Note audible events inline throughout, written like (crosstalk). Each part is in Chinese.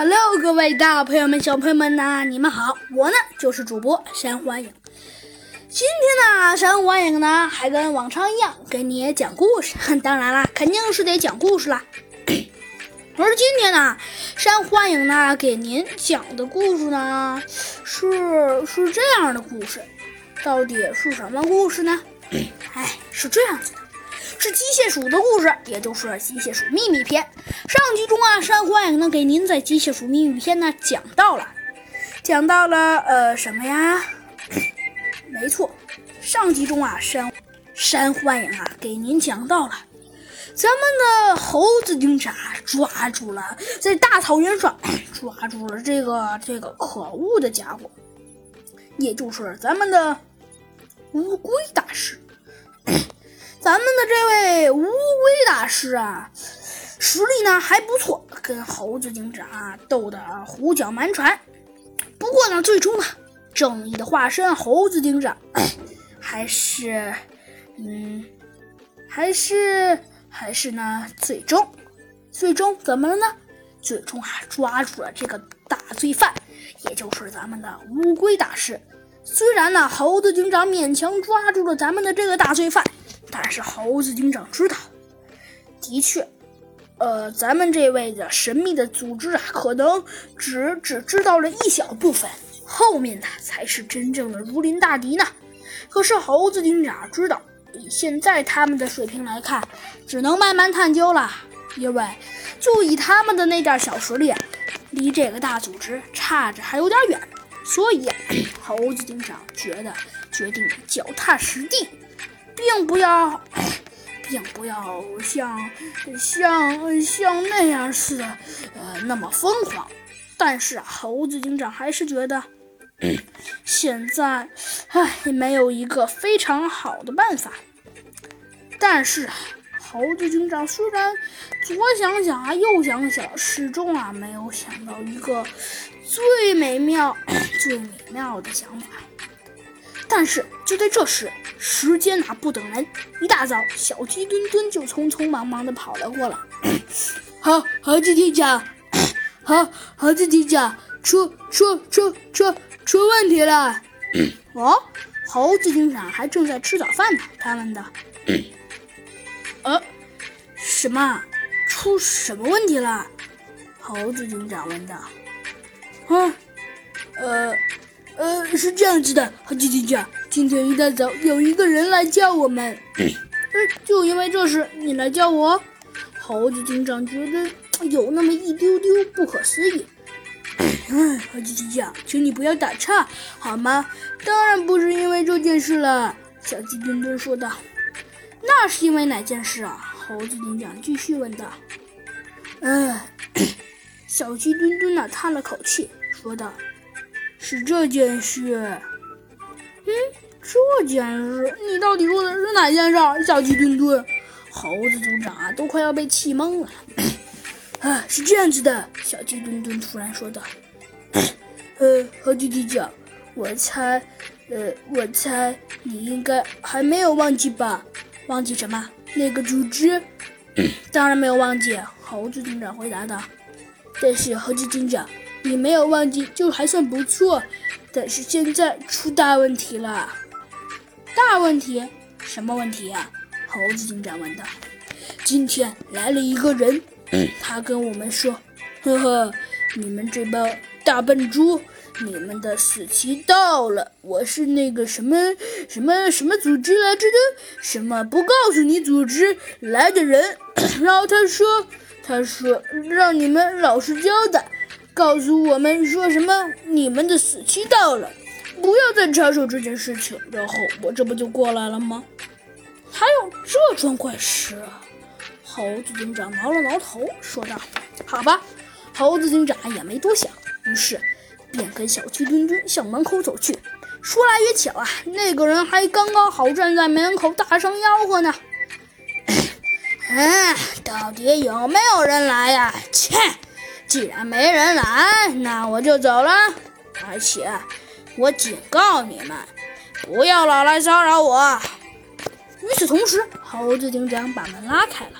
Hello，各位大朋友们、小朋友们呐，你们好！我呢就是主播山欢迎。今天呢，山欢迎呢还跟往常一样给你讲故事。当然啦，肯定是得讲故事啦。(clears throat) 而今天呢，山欢迎呢给您讲的故事呢是是这样的故事，到底是什么故事呢？(clears throat) 哎，是这样子的。是机械鼠的故事，也就是《机械鼠秘密篇》。上集中啊，山欢迎呢给您在《机械鼠秘密篇》呢讲到了，讲到了呃什么呀？没错，上集中啊，山山欢迎啊给您讲到了，咱们的猴子警长抓住了在大草原上抓住了这个这个可恶的家伙，也就是咱们的乌龟大师。咱们的这位乌龟大师啊，实力呢还不错，跟猴子警长啊斗得胡搅蛮缠。不过呢，最终呢，正义的化身猴子警长 (coughs) 还是，嗯，还是还是呢，最终，最终怎么了呢？最终啊，抓住了这个大罪犯，也就是咱们的乌龟大师。虽然呢，猴子警长勉强抓住了咱们的这个大罪犯。但是猴子警长知道，的确，呃，咱们这位的神秘的组织啊，可能只只知道了一小部分，后面的才是真正的如临大敌呢。可是猴子警长知道，以现在他们的水平来看，只能慢慢探究了，因为就以他们的那点小实力，离这个大组织差着还有点远。所以，(clears throat) 猴子警长觉得决定脚踏实地。并不要，并不要像像像那样似的，呃，那么疯狂。但是猴子警长还是觉得，现在，唉，没有一个非常好的办法。但是猴子警长虽然左想想啊，右想想，始终啊没有想到一个最美妙、最美妙的想法。但是就在这时，时间哪不等人，一大早，小鸡墩墩就匆匆忙忙的跑了过来。(coughs) 好，猴子警长，(coughs) 好，猴子警长，出出出出出问题了！(coughs) 哦，猴子警长还正在吃早饭呢。他问道：“呃，什么？出什么问题了？”猴子警长问道。“啊，呃。”呃，是这样子的，猴子警长，今天一大早有一个人来叫我们，(clears throat) 就因为这事你来叫我？猴子警长觉得有那么一丢丢不可思议。哎，猴子警长，请你不要打岔好吗？当然不是因为这件事了，小鸡墩墩说道。那是因为哪件事啊？猴子警长继续问道。哎，(coughs) 小鸡墩墩呢叹了口气说道。是这件事，嗯，这件事，你到底说的是哪件事？小鸡墩墩，猴子组长啊，都快要被气懵了。(coughs) 啊，是这样子的，小鸡墩墩突然说道：“ (coughs) 呃，猴子警长，我猜，呃，我猜你应该还没有忘记吧？忘记什么？那个组织？(coughs) 当然没有忘记。”猴子警长回答道。但是猴子警长。你没有忘记就还算不错，但是现在出大问题了。大问题？什么问题啊？猴子警长问道。今天来了一个人，他跟我们说：“呵呵，你们这帮大笨猪，你们的死期到了。我是那个什么什么什么组织来着的，什么不告诉你组织来的人。(coughs) 然后他说，他说让你们老实交代。”告诉我们说什么？你们的死期到了，不要再插手这件事情。然后我这不就过来了吗？还有这桩怪事啊！猴子警长挠了挠头，说道：“好吧。”猴子警长也没多想，于是便跟小鸡墩墩向门口走去。说来也巧啊，那个人还刚刚好站在门口，大声吆喝呢。嗯，(coughs) 到底有没有人来呀？切！既然没人来，那我就走了。而且，我警告你们，不要老来骚扰我。与此同时，猴子警长把门拉开了。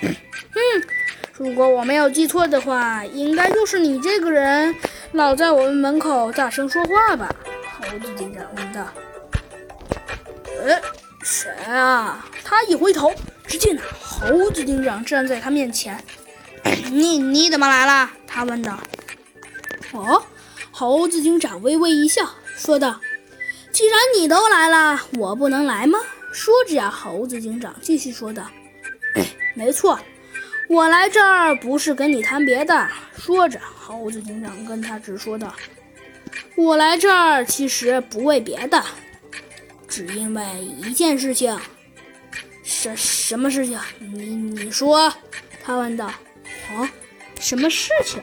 嗯，如果我没有记错的话，应该就是你这个人老在我们门口大声说话吧？猴子警长问道。哎，谁啊？他一回头，只见猴子警长站在他面前。你你怎么来了？他问道。哦，猴子警长微微一笑，说道：“既然你都来了，我不能来吗？”说着呀，猴子警长继续说道：“没错，我来这儿不是跟你谈别的。”说着，猴子警长跟他直说道：“我来这儿其实不为别的，只因为一件事情。”“什什么事情？你你说？”他问道。“啊，什么事情？”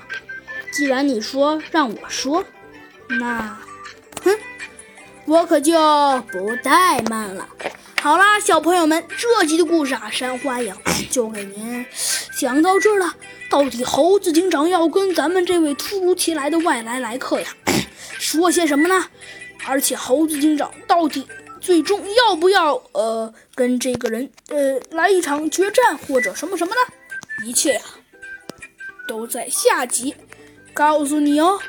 既然你说让我说，那，哼，我可就不怠慢了。好啦，小朋友们，这集的故事啊，山花影就给您讲到这儿了。到底猴子警长要跟咱们这位突如其来的外来来客呀说些什么呢？而且猴子警长到底最终要不要呃跟这个人呃来一场决战或者什么什么呢？一切呀都在下集。告诉你哦。